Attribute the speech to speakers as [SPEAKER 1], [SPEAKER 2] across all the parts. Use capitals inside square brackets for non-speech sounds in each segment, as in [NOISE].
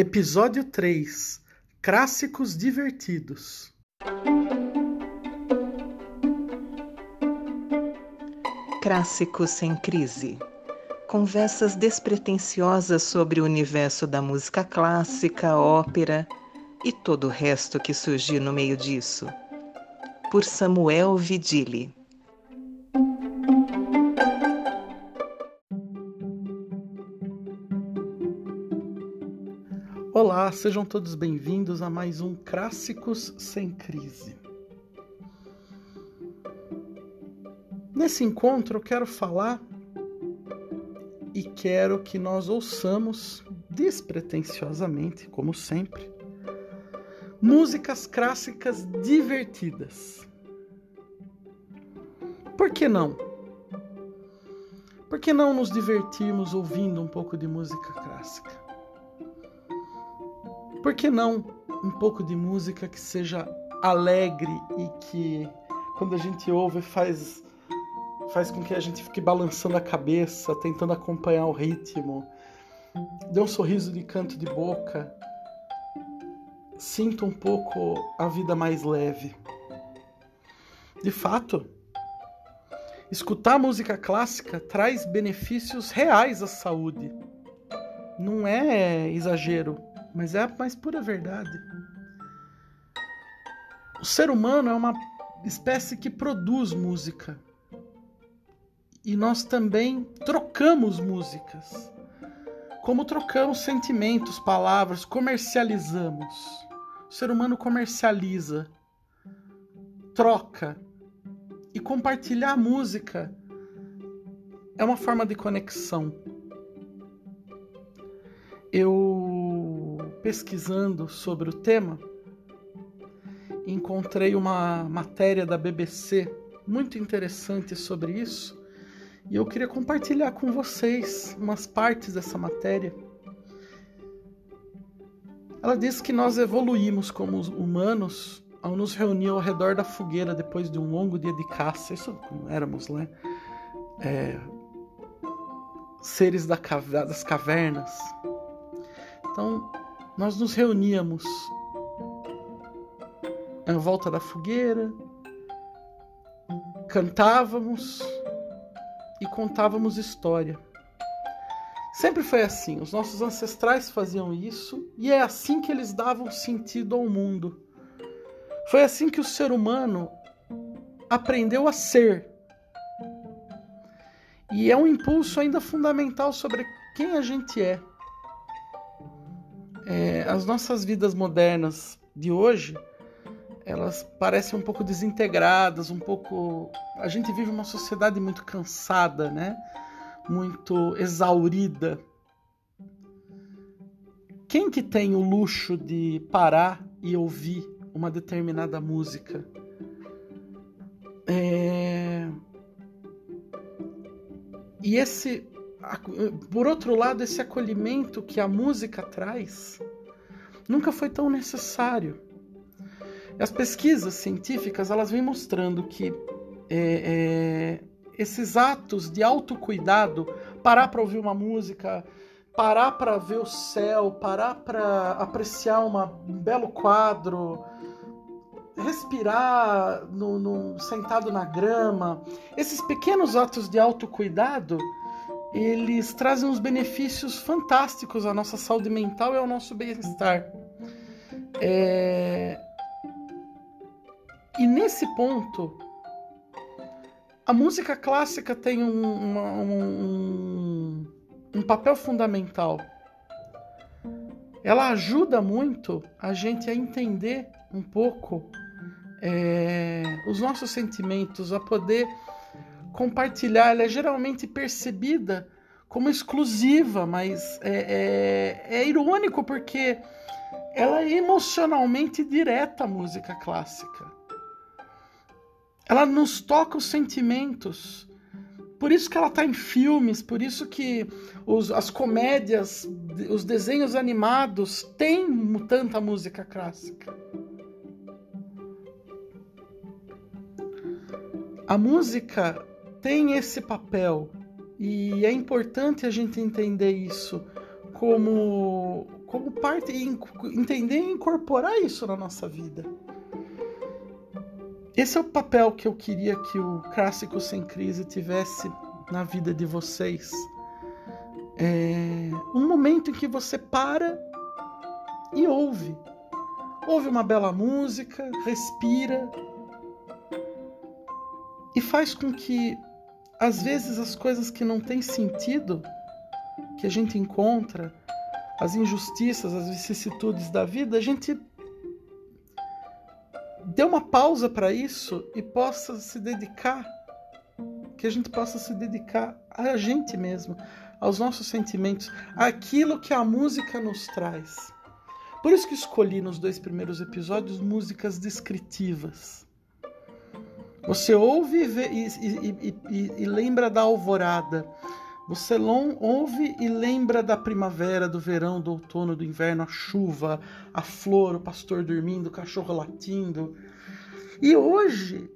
[SPEAKER 1] Episódio 3 Clássicos divertidos.
[SPEAKER 2] Clássicos sem crise. Conversas despretensiosas sobre o universo da música clássica, ópera e todo o resto que surgir no meio disso. Por Samuel Vidili.
[SPEAKER 1] Olá, sejam todos bem-vindos a mais um Clássicos sem Crise. Nesse encontro eu quero falar e quero que nós ouçamos despretensiosamente, como sempre, músicas clássicas divertidas. Por que não? Por que não nos divertirmos ouvindo um pouco de música clássica? Por que não um pouco de música que seja alegre e que quando a gente ouve faz faz com que a gente fique balançando a cabeça, tentando acompanhar o ritmo, dê um sorriso de canto de boca, sinta um pouco a vida mais leve. De fato, escutar música clássica traz benefícios reais à saúde. Não é exagero, mas é a mais pura verdade. O ser humano é uma espécie que produz música e nós também trocamos músicas. Como trocamos sentimentos, palavras, comercializamos. O ser humano comercializa, troca. E compartilhar música é uma forma de conexão. Eu, pesquisando sobre o tema, encontrei uma matéria da BBC muito interessante sobre isso e eu queria compartilhar com vocês umas partes dessa matéria. Ela diz que nós evoluímos como humanos ao nos reunir ao redor da fogueira depois de um longo dia de caça. Isso éramos, né? É, seres da, das cavernas. Então, nós nos reuníamos à volta da fogueira, cantávamos e contávamos história. Sempre foi assim, os nossos ancestrais faziam isso e é assim que eles davam sentido ao mundo. Foi assim que o ser humano aprendeu a ser. E é um impulso ainda fundamental sobre quem a gente é. É as nossas vidas modernas de hoje elas parecem um pouco desintegradas, um pouco. A gente vive uma sociedade muito cansada, né? Muito exaurida. Quem que tem o luxo de parar e ouvir uma determinada música? É... E esse, por outro lado, esse acolhimento que a música traz nunca foi tão necessário. As pesquisas científicas elas vêm mostrando que é, é, esses atos de autocuidado, parar para ouvir uma música, parar para ver o céu, parar para apreciar uma, um belo quadro, respirar no, no, sentado na grama, esses pequenos atos de autocuidado, eles trazem uns benefícios fantásticos à nossa saúde mental e ao nosso bem-estar. É, e nesse ponto, a música clássica tem um, uma, um, um papel fundamental. Ela ajuda muito a gente a entender um pouco é, os nossos sentimentos, a poder compartilhar. Ela é geralmente percebida como exclusiva, mas é, é, é irônico porque ela é emocionalmente direta a música clássica. Ela nos toca os sentimentos. Por isso que ela está em filmes, por isso que os, as comédias, os desenhos animados têm tanta música clássica. A música tem esse papel e é importante a gente entender isso como, como parte e entender e incorporar isso na nossa vida. Esse é o papel que eu queria que o Clássico Sem Crise tivesse na vida de vocês. É um momento em que você para e ouve. Ouve uma bela música, respira e faz com que, às vezes, as coisas que não têm sentido, que a gente encontra, as injustiças, as vicissitudes da vida, a gente dê uma pausa para isso e possa se dedicar, que a gente possa se dedicar a gente mesmo, aos nossos sentimentos, àquilo que a música nos traz. Por isso que escolhi nos dois primeiros episódios músicas descritivas. Você ouve e, vê, e, e, e, lembra da alvorada. Você ouve e lembra da primavera, do verão, do outono, do inverno, a chuva, a flor, o pastor dormindo, o cachorro latindo. E hoje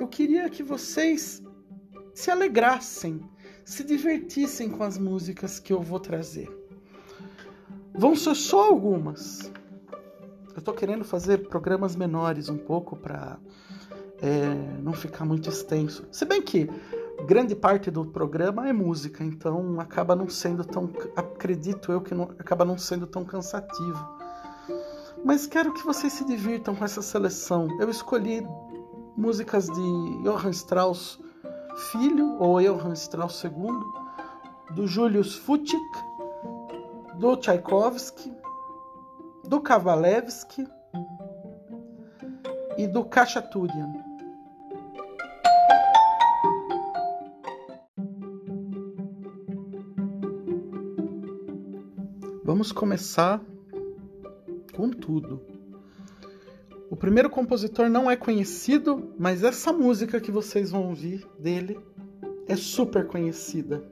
[SPEAKER 1] eu queria que vocês se alegrassem, se divertissem com as músicas que eu vou trazer. Vão ser só algumas. Eu estou querendo fazer programas menores um pouco para é, não ficar muito extenso. Se bem que grande parte do programa é música, então acaba não sendo tão, acredito eu que não, acaba não sendo tão cansativo. Mas quero que vocês se divirtam com essa seleção. Eu escolhi músicas de Johann Strauss filho ou Johann Strauss II, do Julius Fuchs, do Tchaikovsky, do Kavalevsky e do Khachaturian. Vamos começar com tudo. O primeiro compositor não é conhecido, mas essa música que vocês vão ouvir dele é super conhecida.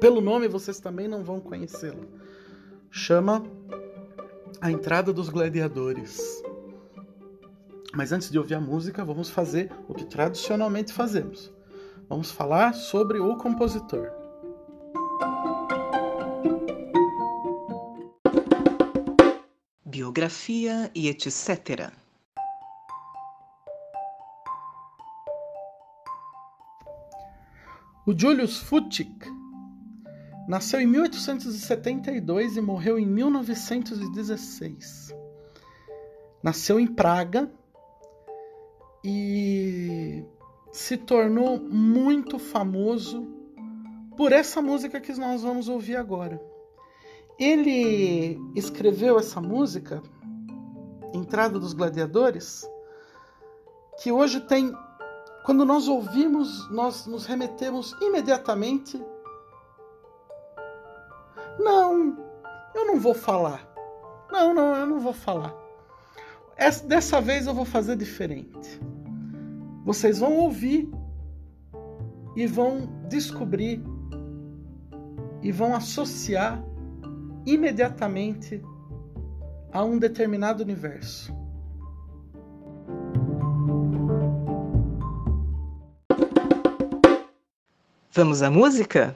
[SPEAKER 1] Pelo nome vocês também não vão conhecê-la. Chama A Entrada dos Gladiadores. Mas antes de ouvir a música, vamos fazer o que tradicionalmente fazemos. Vamos falar sobre o compositor.
[SPEAKER 2] Biografia e etc.
[SPEAKER 1] O Julius Fuchs nasceu em 1872 e morreu em 1916. Nasceu em Praga e se tornou muito famoso por essa música que nós vamos ouvir agora. Ele escreveu essa música, Entrada dos Gladiadores, que hoje tem. Quando nós ouvimos, nós nos remetemos imediatamente. Não, eu não vou falar. Não, não, eu não vou falar. Essa, dessa vez eu vou fazer diferente. Vocês vão ouvir e vão descobrir e vão associar imediatamente a um determinado universo.
[SPEAKER 2] Vamos à música?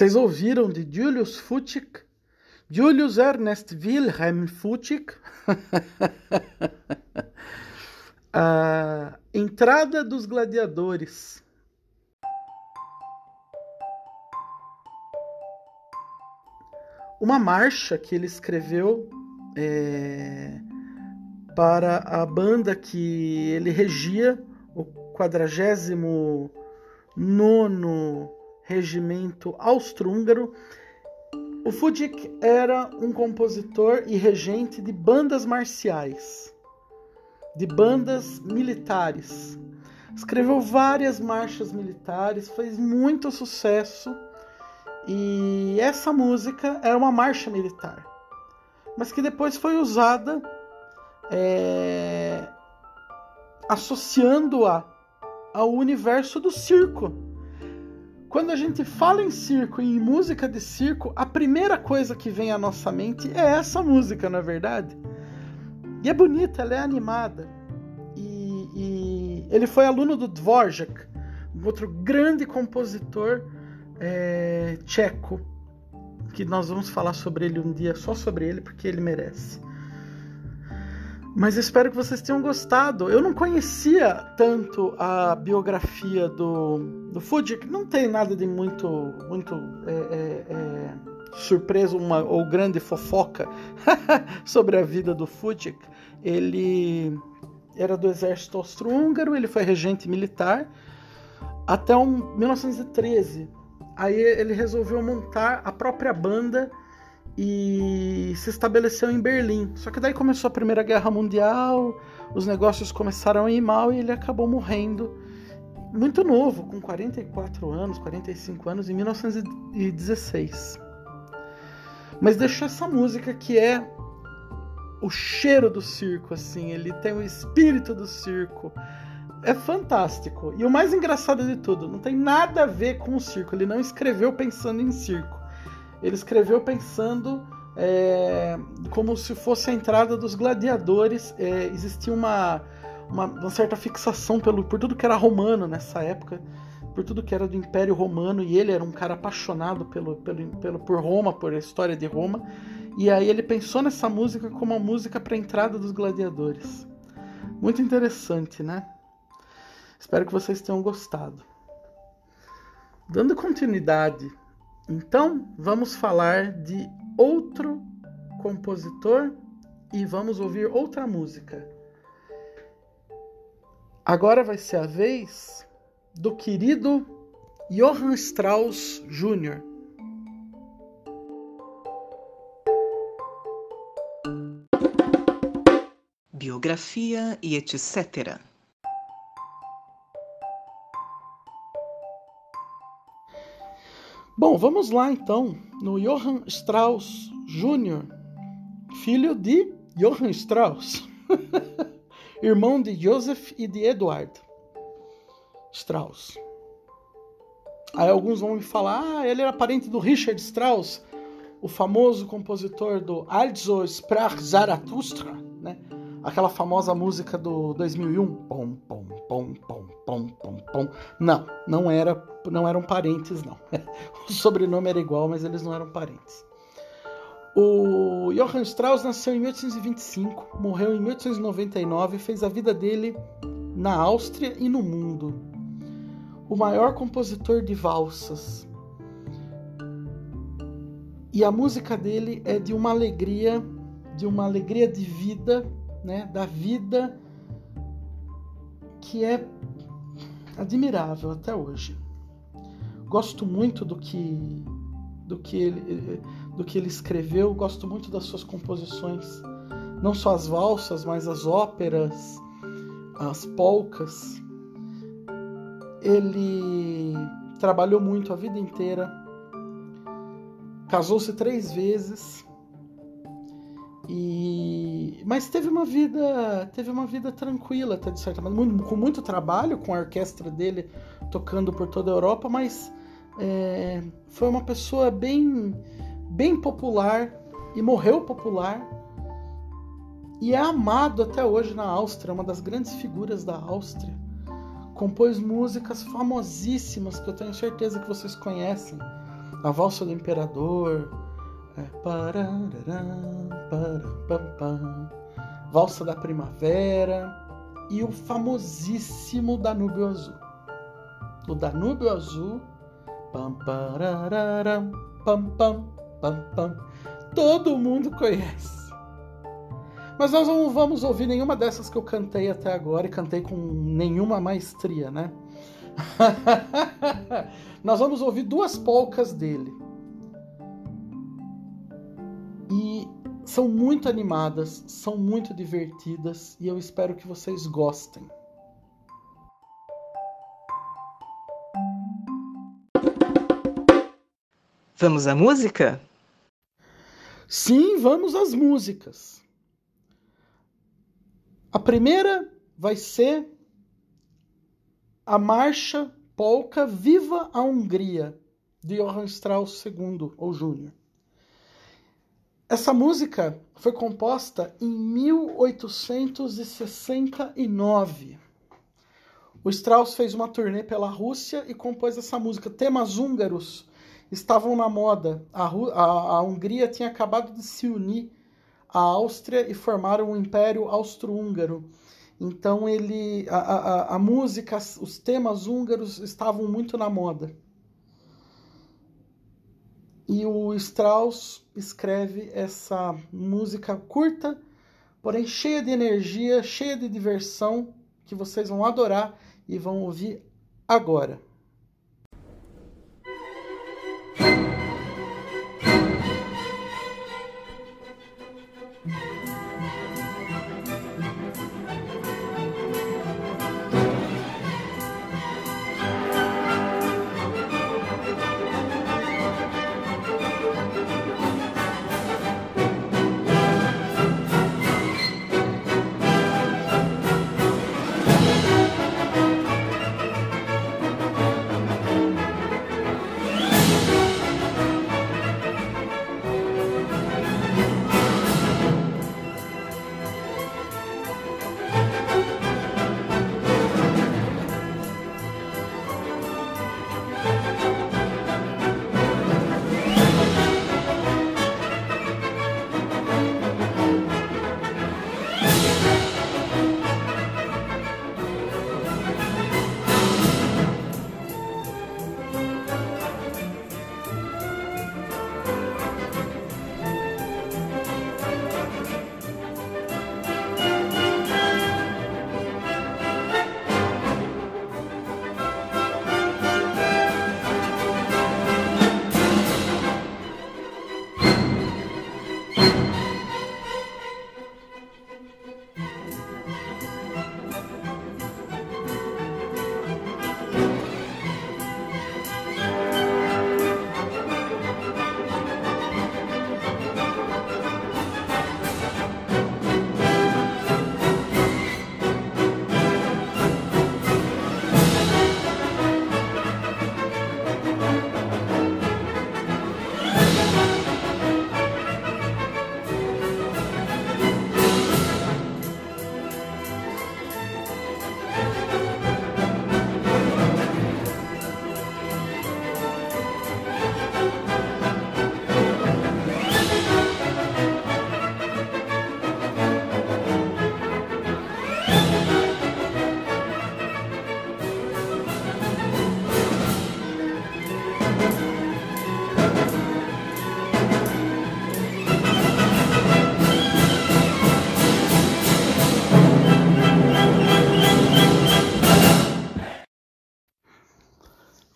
[SPEAKER 1] Vocês ouviram de Julius Fuchs? Julius Ernest Wilhelm Fuchs? [LAUGHS] A entrada dos gladiadores. Uma marcha que ele escreveu é, para a banda que ele regia, o 49 Regimento Austro-Húngaro. O Fudzik era um compositor e regente de bandas marciais, de bandas militares. Escreveu várias marchas militares, fez muito sucesso e essa música era uma marcha militar, mas que depois foi usada é, associando-a ao universo do circo. Quando a gente fala em circo e em música de circo, a primeira coisa que vem à nossa mente é essa música, não é verdade? E é bonita, ela é animada. E, e ele foi aluno do Dvorak, outro grande compositor é, tcheco, que nós vamos falar sobre ele um dia, só sobre ele, porque ele merece. Mas espero que vocês tenham gostado. Eu não conhecia tanto a biografia do, do Fujik. Não tem nada de muito, muito é, é, é, surpresa uma, ou grande fofoca [LAUGHS] sobre a vida do Fujik. Ele era do exército austro-húngaro, ele foi regente militar até um, 1913. Aí ele resolveu montar a própria banda e se estabeleceu em Berlim. Só que daí começou a Primeira Guerra Mundial, os negócios começaram a ir mal e ele acabou morrendo muito novo, com 44 anos, 45 anos, em 1916. Mas deixou essa música que é o cheiro do circo, assim, ele tem o espírito do circo. É fantástico. E o mais engraçado de tudo, não tem nada a ver com o circo. Ele não escreveu pensando em circo ele escreveu pensando é, como se fosse a entrada dos gladiadores. É, existia uma, uma, uma, certa fixação pelo, por tudo que era romano nessa época, por tudo que era do Império Romano, e ele era um cara apaixonado pelo, pelo, pelo, por Roma, por a história de Roma. E aí ele pensou nessa música como uma música para a entrada dos gladiadores. Muito interessante, né? Espero que vocês tenham gostado. Dando continuidade então, vamos falar de outro compositor e vamos ouvir outra música. Agora vai ser a vez do querido Johann Strauss Jr.
[SPEAKER 2] Biografia e etc.
[SPEAKER 1] vamos lá então no Johann Strauss Jr., filho de Johann Strauss, [LAUGHS] irmão de Joseph e de Eduard Strauss. Aí alguns vão me falar, ah, ele era parente do Richard Strauss, o famoso compositor do Also sprach Zarathustra, né? aquela famosa música do 2001, pom pom pom pom pom pom pom. Não, não era, não eram parentes não. [LAUGHS] O sobrenome era igual, mas eles não eram parentes. O Johann Strauss nasceu em 1825, morreu em 1899 e fez a vida dele na Áustria e no mundo. O maior compositor de valsas. E a música dele é de uma alegria, de uma alegria de vida né, da vida que é admirável até hoje. Gosto muito do que do que ele do que ele escreveu, gosto muito das suas composições, não só as valsas, mas as óperas, as polcas. Ele trabalhou muito a vida inteira, casou-se três vezes e mas teve uma vida, teve uma vida tranquila, até de certa maneira, com muito trabalho, com a orquestra dele tocando por toda a Europa, mas é, foi uma pessoa bem, bem popular e morreu popular e é amado até hoje na Áustria, uma das grandes figuras da Áustria. Compôs músicas famosíssimas que eu tenho certeza que vocês conhecem. a valsa do imperador, é, valsa da primavera e o famosíssimo Danúbio Azul. O Danúbio Azul, pam, pam, pam, pam, pam, todo mundo conhece. Mas nós não vamos ouvir nenhuma dessas que eu cantei até agora e cantei com nenhuma maestria, né? [LAUGHS] nós vamos ouvir duas polcas dele. E são muito animadas, são muito divertidas e eu espero que vocês gostem.
[SPEAKER 2] Vamos à música?
[SPEAKER 1] Sim, vamos às músicas. A primeira vai ser a marcha polca Viva a Hungria, de Johann Strauss II ou Júnior. Essa música foi composta em 1869. O Strauss fez uma turnê pela Rússia e compôs essa música. Temas húngaros estavam na moda. A, a, a Hungria tinha acabado de se unir a Áustria e formaram o Império Austro-Húngaro. Então ele, a, a, a música, os temas húngaros estavam muito na moda. E o Strauss escreve essa música curta, porém cheia de energia, cheia de diversão, que vocês vão adorar e vão ouvir agora.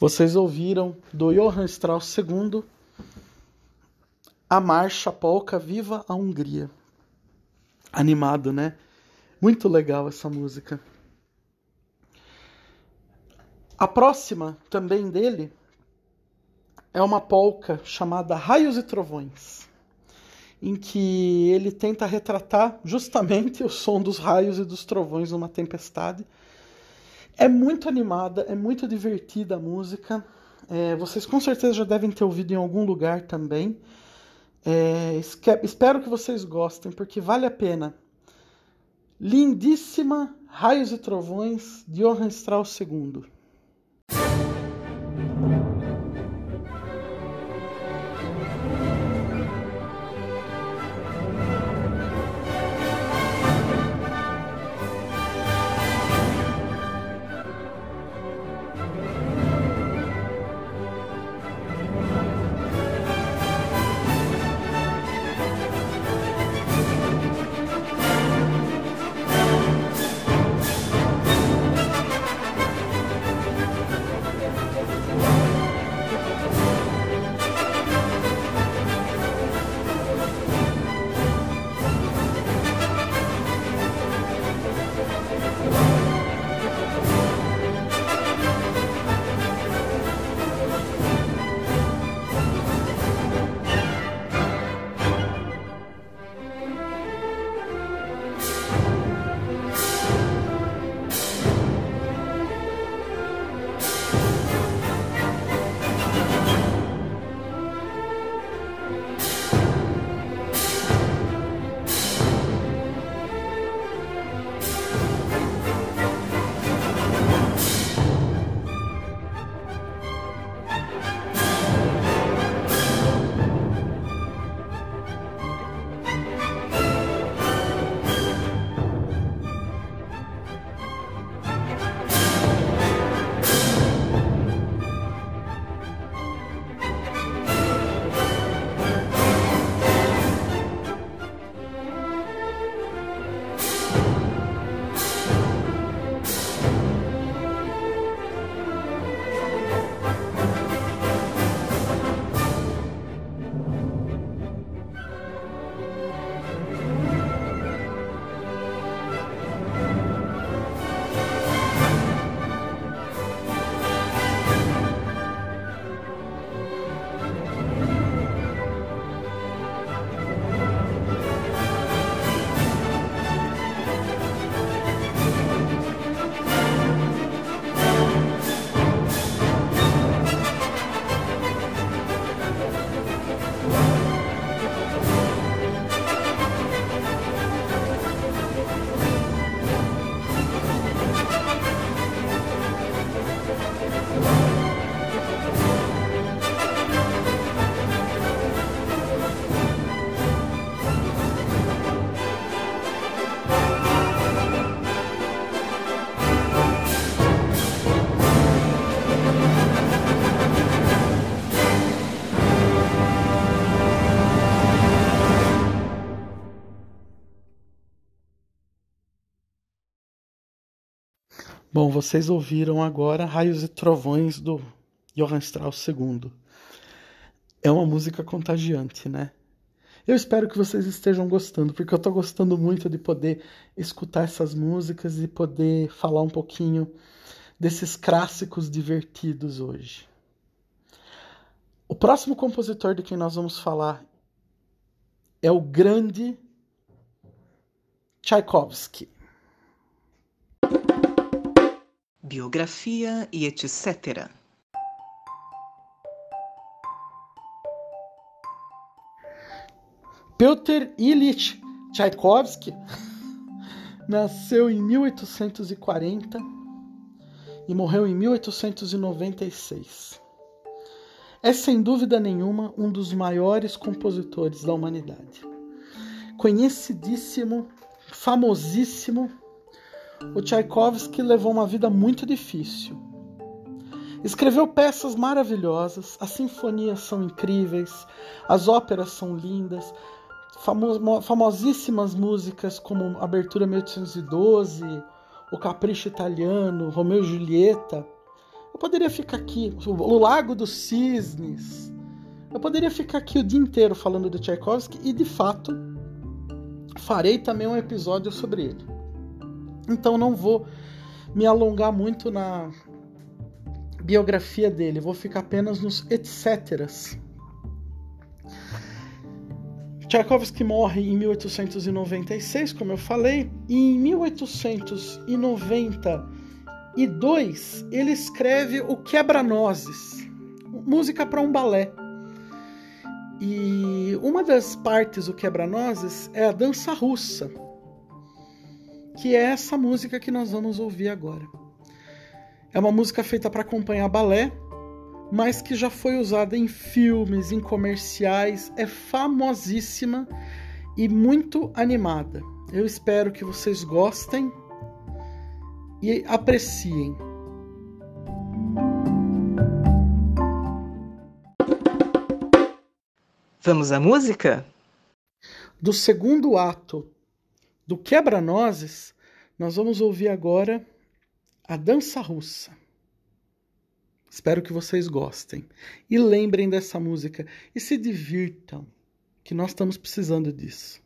[SPEAKER 1] Vocês ouviram do Johann Strauss II a marcha polca Viva a Hungria. Animado, né? Muito legal essa música. A próxima também dele é uma polca chamada Raios e Trovões, em que ele tenta retratar justamente o som dos raios e dos trovões numa tempestade é muito animada, é muito divertida a música. É, vocês com certeza já devem ter ouvido em algum lugar também. É, espero que vocês gostem, porque vale a pena. Lindíssima Raios e Trovões de Johann Strauss II. Vocês ouviram agora Raios e Trovões do Johann Strauss II. É uma música contagiante, né? Eu espero que vocês estejam gostando, porque eu estou gostando muito de poder escutar essas músicas e poder falar um pouquinho desses clássicos divertidos hoje. O próximo compositor de quem nós vamos falar é o grande Tchaikovsky.
[SPEAKER 2] Biografia e etc.
[SPEAKER 1] Piotr Ilyich Tchaikovsky [LAUGHS] nasceu em 1840 e morreu em 1896. É sem dúvida nenhuma um dos maiores compositores da humanidade. Conhecidíssimo, famosíssimo o Tchaikovsky levou uma vida muito difícil. Escreveu peças maravilhosas, as sinfonias são incríveis, as óperas são lindas, famosíssimas músicas como Abertura 1812, O Capricho Italiano, Romeu e Julieta. Eu poderia ficar aqui, O Lago dos Cisnes. Eu poderia ficar aqui o dia inteiro falando de Tchaikovsky e, de fato, farei também um episódio sobre ele. Então não vou me alongar muito na biografia dele, vou ficar apenas nos etcéteras. Tchaikovsky morre em 1896, como eu falei, e em 1892 ele escreve o Quebra-Nozes, música para um balé. E uma das partes do Quebra-Nozes é a dança russa que é essa música que nós vamos ouvir agora. É uma música feita para acompanhar balé, mas que já foi usada em filmes, em comerciais, é famosíssima e muito animada. Eu espero que vocês gostem e apreciem.
[SPEAKER 2] Vamos à música?
[SPEAKER 1] Do segundo ato do Quebra-Nozes, nós vamos ouvir agora a dança russa. Espero que vocês gostem e lembrem dessa música e se divirtam, que nós estamos precisando disso.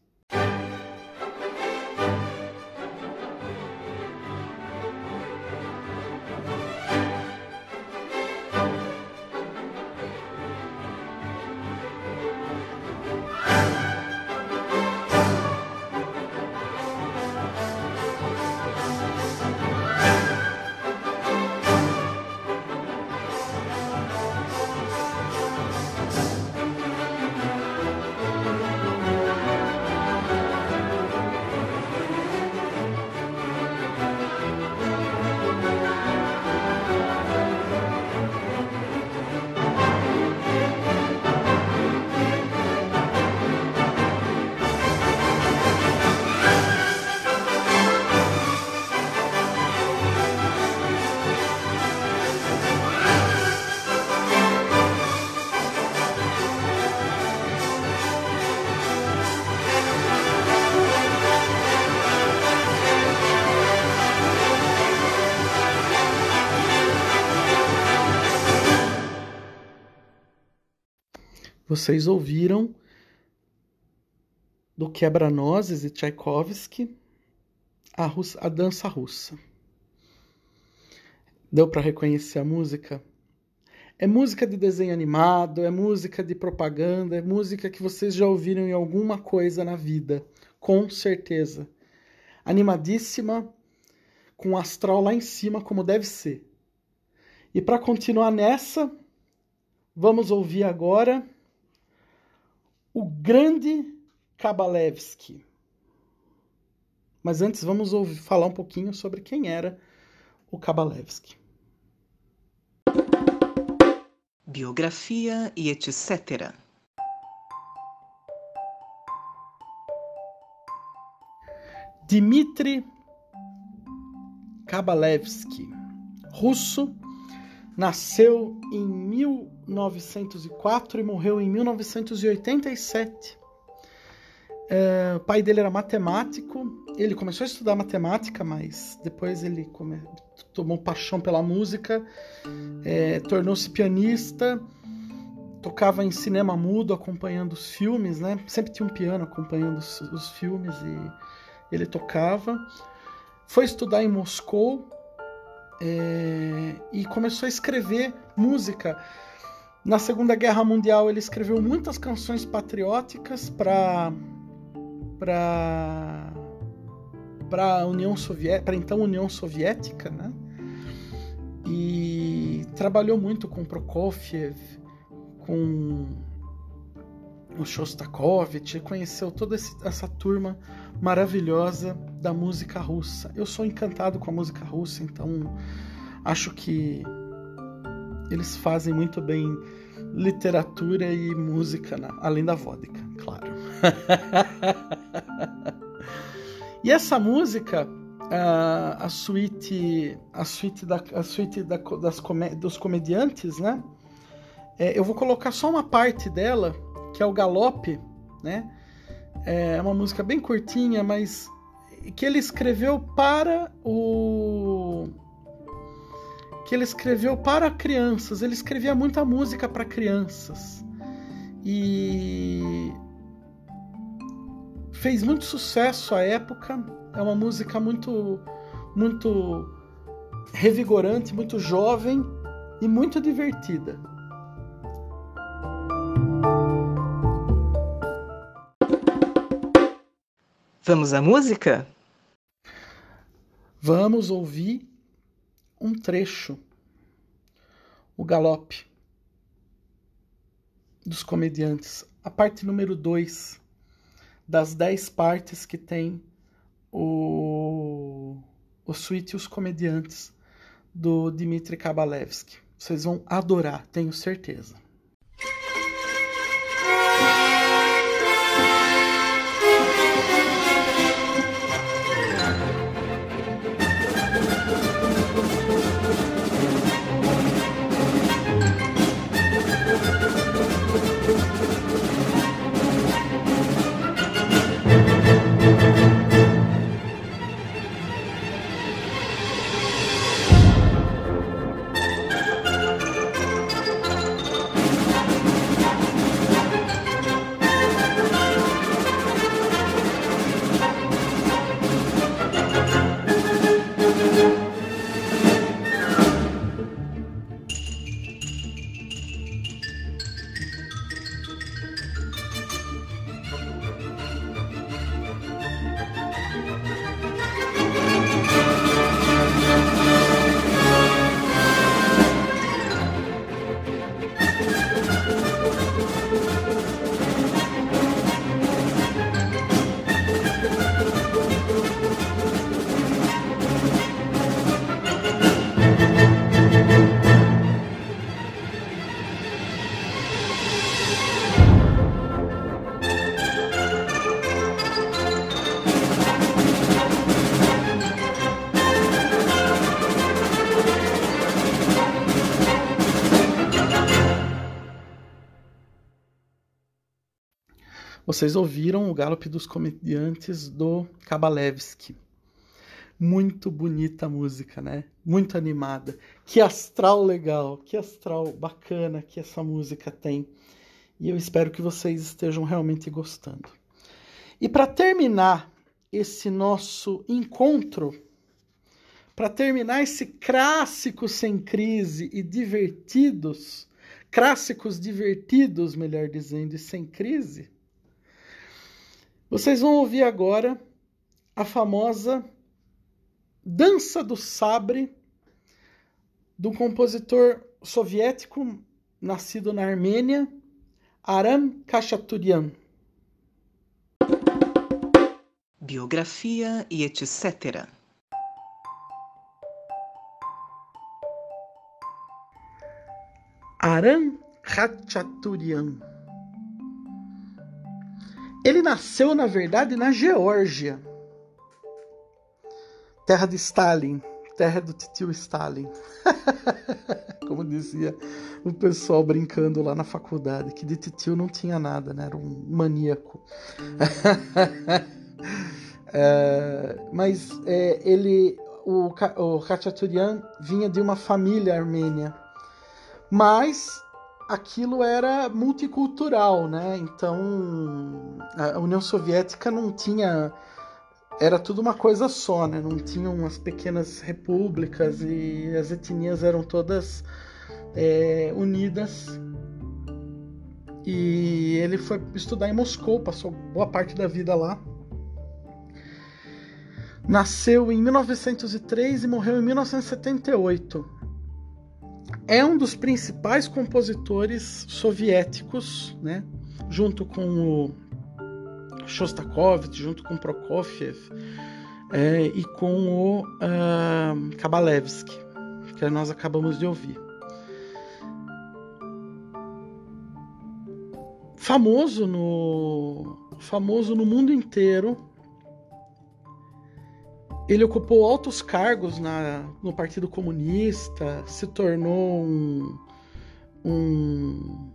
[SPEAKER 1] Vocês ouviram do Quebra-Nozes e Tchaikovsky a, russa, a dança russa. Deu para reconhecer a música? É música de desenho animado, é música de propaganda, é música que vocês já ouviram em alguma coisa na vida, com certeza. Animadíssima, com o astral lá em cima, como deve ser. E para continuar nessa, vamos ouvir agora o grande Kabalevski. Mas antes vamos ouvir, falar um pouquinho sobre quem era o Kabalevski.
[SPEAKER 2] Biografia e etc.
[SPEAKER 1] Dmitri Kabalevski, russo, nasceu em 1904 e morreu em 1987. É, o pai dele era matemático. Ele começou a estudar matemática, mas depois ele come... tomou paixão pela música, é, tornou-se pianista, tocava em cinema mudo, acompanhando os filmes, né? Sempre tinha um piano acompanhando os, os filmes e ele tocava. Foi estudar em Moscou é, e começou a escrever música. Na Segunda Guerra Mundial ele escreveu muitas canções patrióticas para para para União Soviética, para então União Soviética, né? E trabalhou muito com Prokofiev, com o Shostakovich, conheceu toda essa turma maravilhosa da música russa. Eu sou encantado com a música russa, então acho que eles fazem muito bem literatura e música, além da vodka, claro. [LAUGHS] e essa música, a, a suíte, a suíte, da, a suíte da, das comé dos comediantes, né? É, eu vou colocar só uma parte dela, que é o galope, né? É uma música bem curtinha, mas que ele escreveu para o que ele escreveu para crianças. Ele escrevia muita música para crianças. E fez muito sucesso à época. É uma música muito muito revigorante, muito jovem e muito divertida.
[SPEAKER 2] Vamos à música?
[SPEAKER 1] Vamos ouvir um trecho, o galope dos comediantes, a parte número 2 das 10 partes que tem o, o Suíte e os Comediantes do Dmitry Kabalevsky. Vocês vão adorar, tenho certeza. Vocês ouviram o Galope dos Comediantes do Kabalevski. Muito bonita a música, né? Muito animada. Que astral legal, que astral bacana que essa música tem. E eu espero que vocês estejam realmente gostando. E para terminar esse nosso encontro, para terminar esse clássico sem crise e divertidos, clássicos divertidos, melhor dizendo, e sem crise, vocês vão ouvir agora a famosa Dança do Sabre do compositor soviético nascido na Armênia, Aram Khachaturian.
[SPEAKER 2] Biografia e etc.
[SPEAKER 1] Aram Khachaturian ele nasceu, na verdade, na Geórgia, terra de Stalin, terra do titio Stalin. [LAUGHS] Como dizia o pessoal brincando lá na faculdade, que de titio não tinha nada, né? Era um maníaco. [LAUGHS] é, mas é, ele, o, o Khachaturian vinha de uma família armênia, mas aquilo era multicultural, né? Então a União Soviética não tinha era tudo uma coisa só, né? Não tinham umas pequenas repúblicas e as etnias eram todas é, unidas. E ele foi estudar em Moscou, passou boa parte da vida lá. Nasceu em 1903 e morreu em 1978 é um dos principais compositores soviéticos, né? junto com o Shostakovich, junto com Prokofiev é, e com o uh, Kabalevsky, que nós acabamos de ouvir. Famoso no, famoso no mundo inteiro ele ocupou altos cargos na, no Partido Comunista, se tornou um, um,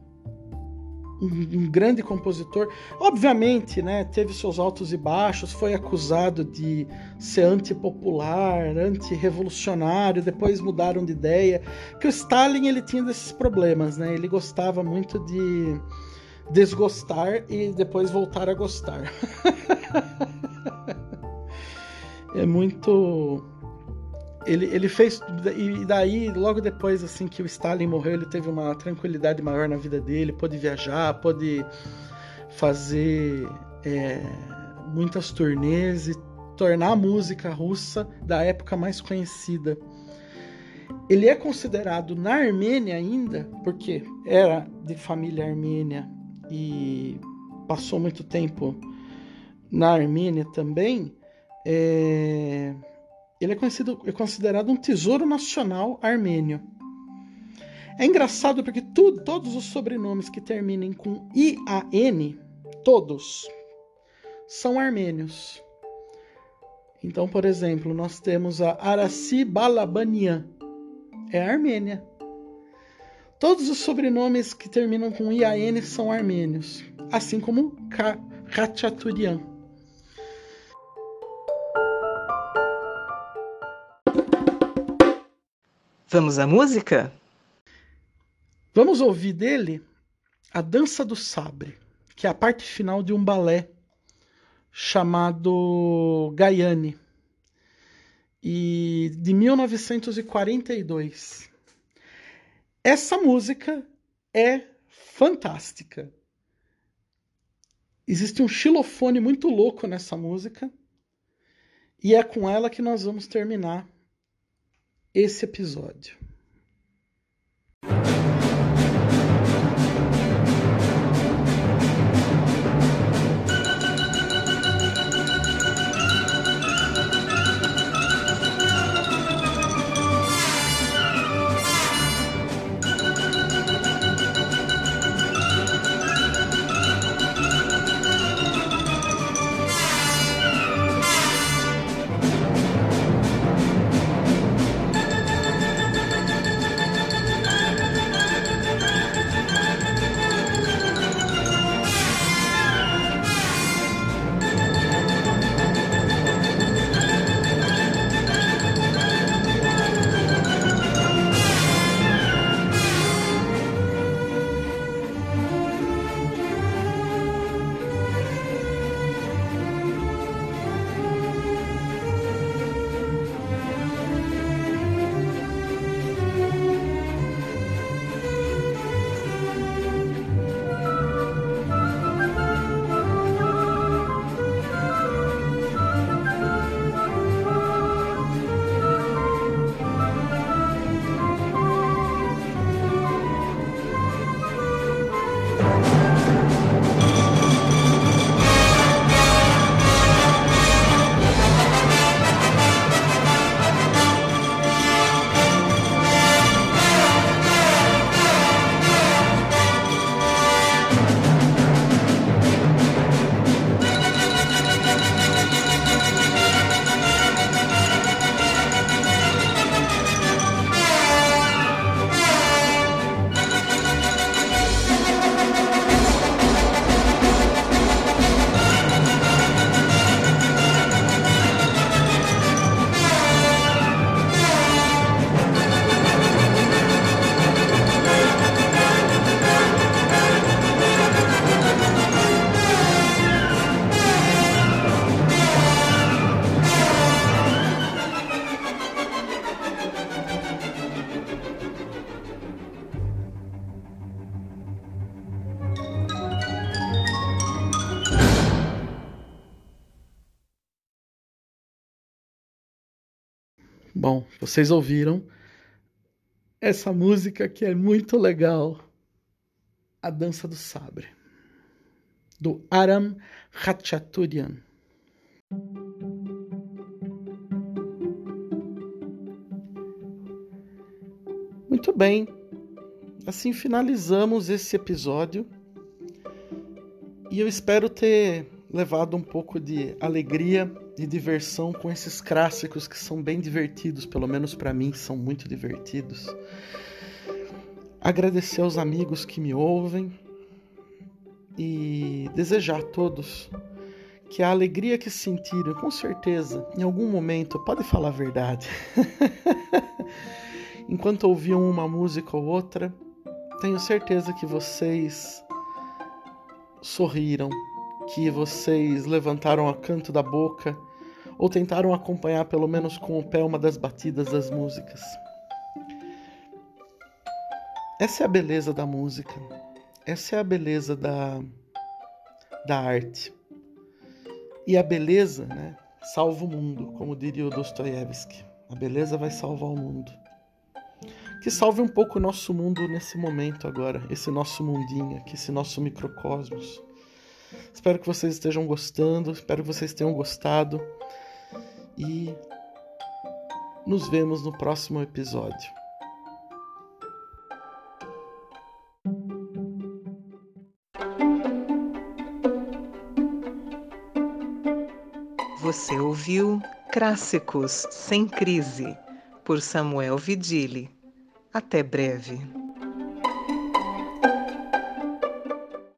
[SPEAKER 1] um, grande compositor. Obviamente, né, teve seus altos e baixos, foi acusado de ser antipopular, antirrevolucionário, depois mudaram de ideia. Que o Stalin ele tinha desses problemas, né? Ele gostava muito de desgostar e depois voltar a gostar. [LAUGHS] é muito ele, ele fez e daí logo depois assim que o Stalin morreu ele teve uma tranquilidade maior na vida dele pôde viajar pôde fazer é, muitas turnês e tornar a música russa da época mais conhecida. Ele é considerado na Armênia ainda porque era de família armênia e passou muito tempo na Armênia também é, ele é, conhecido, é considerado um tesouro nacional armênio. É engraçado porque tu, todos os sobrenomes que terminem com IAN, todos, são armênios. Então, por exemplo, nós temos a Araci Balabanian, é Armênia. Todos os sobrenomes que terminam com IAN são armênios, assim como Khachaturian.
[SPEAKER 2] Vamos à música?
[SPEAKER 1] Vamos ouvir dele a Dança do Sabre, que é a parte final de um balé chamado Gaiane, e de 1942. Essa música é fantástica. Existe um xilofone muito louco nessa música, e é com ela que nós vamos terminar esse episódio. Vocês ouviram essa música que é muito legal, A Dança do Sabre, do Aram Khachaturian. Muito bem, assim finalizamos esse episódio e eu espero ter levado um pouco de alegria e diversão com esses clássicos que são bem divertidos, pelo menos para mim são muito divertidos. Agradecer aos amigos que me ouvem e desejar a todos que a alegria que sentirem, com certeza, em algum momento, pode falar a verdade. [LAUGHS] Enquanto ouviam uma música ou outra, tenho certeza que vocês sorriram, que vocês levantaram a canto da boca ou tentaram acompanhar pelo menos com o pé uma das batidas das músicas. Essa é a beleza da música. Essa é a beleza da, da arte. E a beleza, né, salva o mundo, como diria o Dostoiévski. A beleza vai salvar o mundo. Que salve um pouco o nosso mundo nesse momento agora, esse nosso mundinho aqui, esse nosso microcosmos. Espero que vocês estejam gostando, espero que vocês tenham gostado e nos vemos no próximo episódio.
[SPEAKER 2] Você ouviu Clássicos sem Crise, por Samuel Vidili. Até breve.